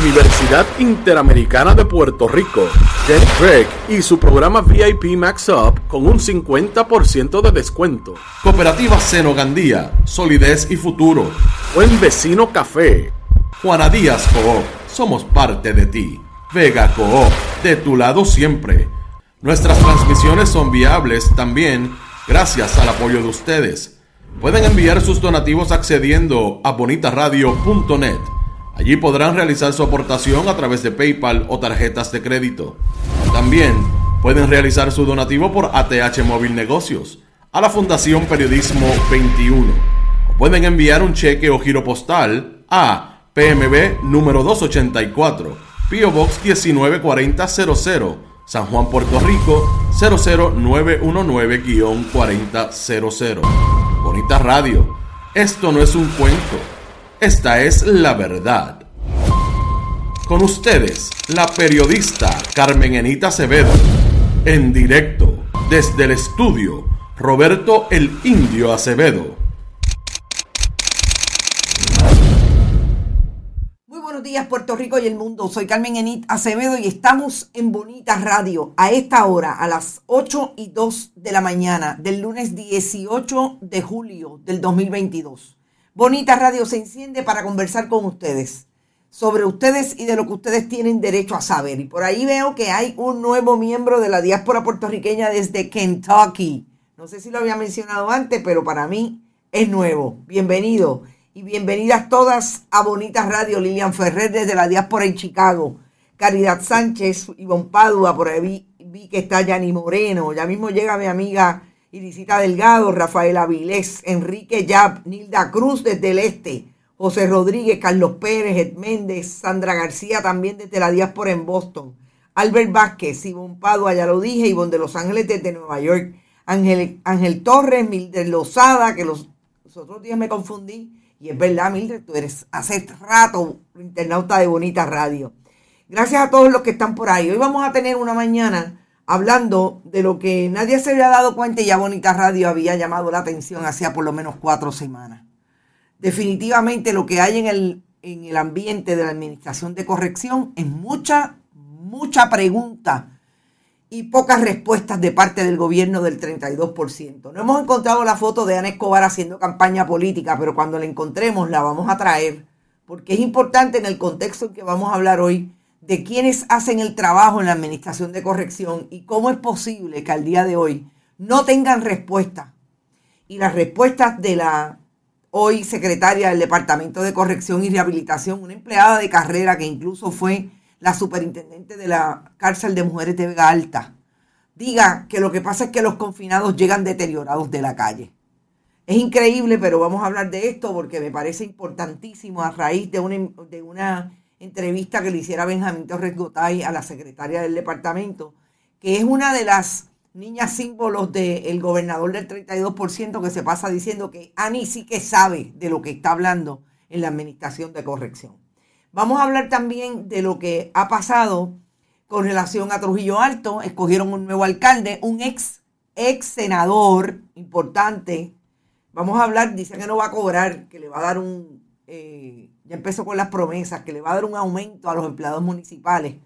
Universidad Interamericana de Puerto Rico, Jen Craig y su programa VIP Max Up con un 50% de descuento. Cooperativa Senogandía, Solidez y Futuro. Buen Vecino Café. Juana Díaz Coop, somos parte de ti. Vega Coop, de tu lado siempre. Nuestras transmisiones son viables también gracias al apoyo de ustedes. Pueden enviar sus donativos accediendo a bonitaradio.net. Allí podrán realizar su aportación a través de PayPal o tarjetas de crédito. También pueden realizar su donativo por ATH Móvil Negocios a la Fundación Periodismo 21. O pueden enviar un cheque o giro postal a PMB número 284, Pio Box 194000, San Juan, Puerto Rico 00919-4000. Bonita Radio. Esto no es un cuento. Esta es la verdad. Con ustedes, la periodista Carmen Enita Acevedo, en directo desde el estudio Roberto el Indio Acevedo. Muy buenos días Puerto Rico y el mundo. Soy Carmen Enit Acevedo y estamos en Bonita Radio a esta hora, a las 8 y 2 de la mañana del lunes 18 de julio del 2022. Bonita Radio se enciende para conversar con ustedes sobre ustedes y de lo que ustedes tienen derecho a saber. Y por ahí veo que hay un nuevo miembro de la diáspora puertorriqueña desde Kentucky. No sé si lo había mencionado antes, pero para mí es nuevo. Bienvenido. Y bienvenidas todas a Bonita Radio. Lilian Ferrer desde la diáspora en Chicago. Caridad Sánchez, Ivonne Padua, por ahí vi, que está Yani Moreno. Ya mismo llega mi amiga Irisita Delgado, Rafael Avilés, Enrique Yap, Nilda Cruz desde el este, José Rodríguez, Carlos Pérez, Ed Méndez, Sandra García también desde la diáspora en Boston, Albert Vázquez, Ivonne Padua, ya lo dije, Ivonne de Los Ángeles desde Nueva York, Ángel, Ángel Torres, Mildred Lozada, que los, los otros días me confundí, y es verdad, Mildred, tú eres hace rato internauta de Bonita Radio. Gracias a todos los que están por ahí. Hoy vamos a tener una mañana hablando de lo que nadie se había dado cuenta y ya Bonita Radio había llamado la atención hacía por lo menos cuatro semanas. Definitivamente lo que hay en el, en el ambiente de la administración de corrección es mucha, mucha pregunta y pocas respuestas de parte del gobierno del 32%. No hemos encontrado la foto de Ana Escobar haciendo campaña política, pero cuando la encontremos la vamos a traer, porque es importante en el contexto en que vamos a hablar hoy de quienes hacen el trabajo en la administración de corrección y cómo es posible que al día de hoy no tengan respuesta. Y las respuestas de la hoy secretaria del Departamento de Corrección y Rehabilitación, una empleada de carrera que incluso fue la superintendente de la cárcel de mujeres de Vega Alta, diga que lo que pasa es que los confinados llegan deteriorados de la calle. Es increíble, pero vamos a hablar de esto porque me parece importantísimo a raíz de una, de una entrevista que le hiciera Benjamín Torres Gotay a la secretaria del departamento, que es una de las niñas símbolos del gobernador del 32% que se pasa diciendo que Ani sí que sabe de lo que está hablando en la administración de corrección. Vamos a hablar también de lo que ha pasado con relación a Trujillo Alto. Escogieron un nuevo alcalde, un ex, ex senador importante. Vamos a hablar, dice que no va a cobrar, que le va a dar un, eh, ya empezó con las promesas, que le va a dar un aumento a los empleados municipales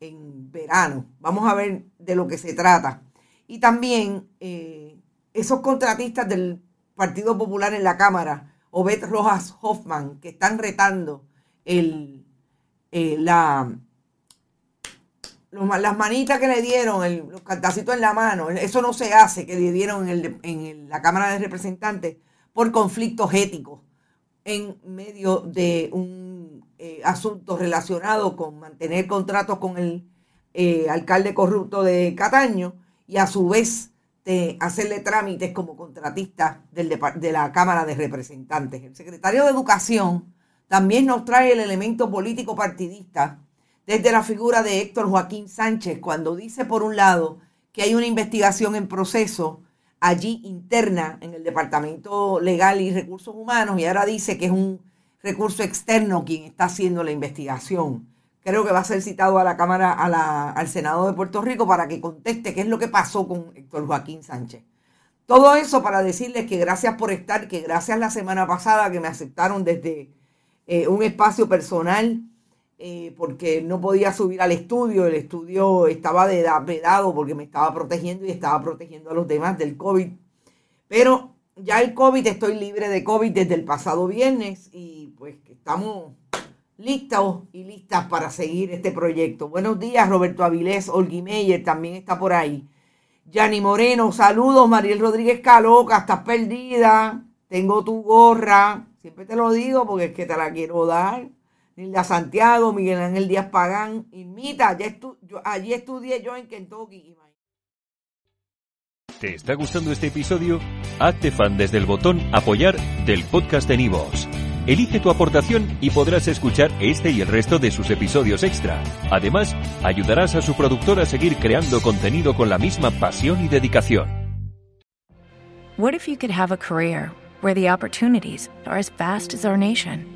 en verano. Vamos a ver de lo que se trata. Y también eh, esos contratistas del Partido Popular en la Cámara Obed Rojas Hoffman, que están retando el, eh, la, las manitas que le dieron, el, los cantacitos en la mano, eso no se hace, que le dieron en, la Cámara de Representantes por conflictos éticos en medio de un eh, asunto relacionado con mantener contratos con el eh, alcalde corrupto de Cataño y a su vez de hacerle trámites como contratista de la Cámara de Representantes. El secretario de Educación también nos trae el elemento político partidista desde la figura de Héctor Joaquín Sánchez, cuando dice por un lado que hay una investigación en proceso allí interna en el Departamento Legal y Recursos Humanos y ahora dice que es un recurso externo quien está haciendo la investigación. Creo que va a ser citado a la Cámara, al Senado de Puerto Rico para que conteste qué es lo que pasó con Héctor Joaquín Sánchez. Todo eso para decirles que gracias por estar, que gracias la semana pasada que me aceptaron desde eh, un espacio personal eh, porque no podía subir al estudio, el estudio estaba vedado porque me estaba protegiendo y estaba protegiendo a los demás del COVID. Pero ya el COVID, estoy libre de COVID desde el pasado viernes y pues estamos listos y listas para seguir este proyecto. Buenos días, Roberto Avilés, Olgui Meyer también está por ahí. Yani Moreno, saludos, Mariel Rodríguez Caloca, estás perdida, tengo tu gorra, siempre te lo digo porque es que te la quiero dar. Nilda Santiago, Miguel Ángel Díaz Pagán, Imita, allí estudié yo en Kentucky. ¿Te está gustando este episodio? Hazte fan desde el botón apoyar del podcast de Nivos. Elige tu aportación y podrás escuchar este y el resto de sus episodios extra. Además, ayudarás a su productor a seguir creando contenido con la misma pasión y dedicación. What if you could have a career where the opportunities are as vast as our nation?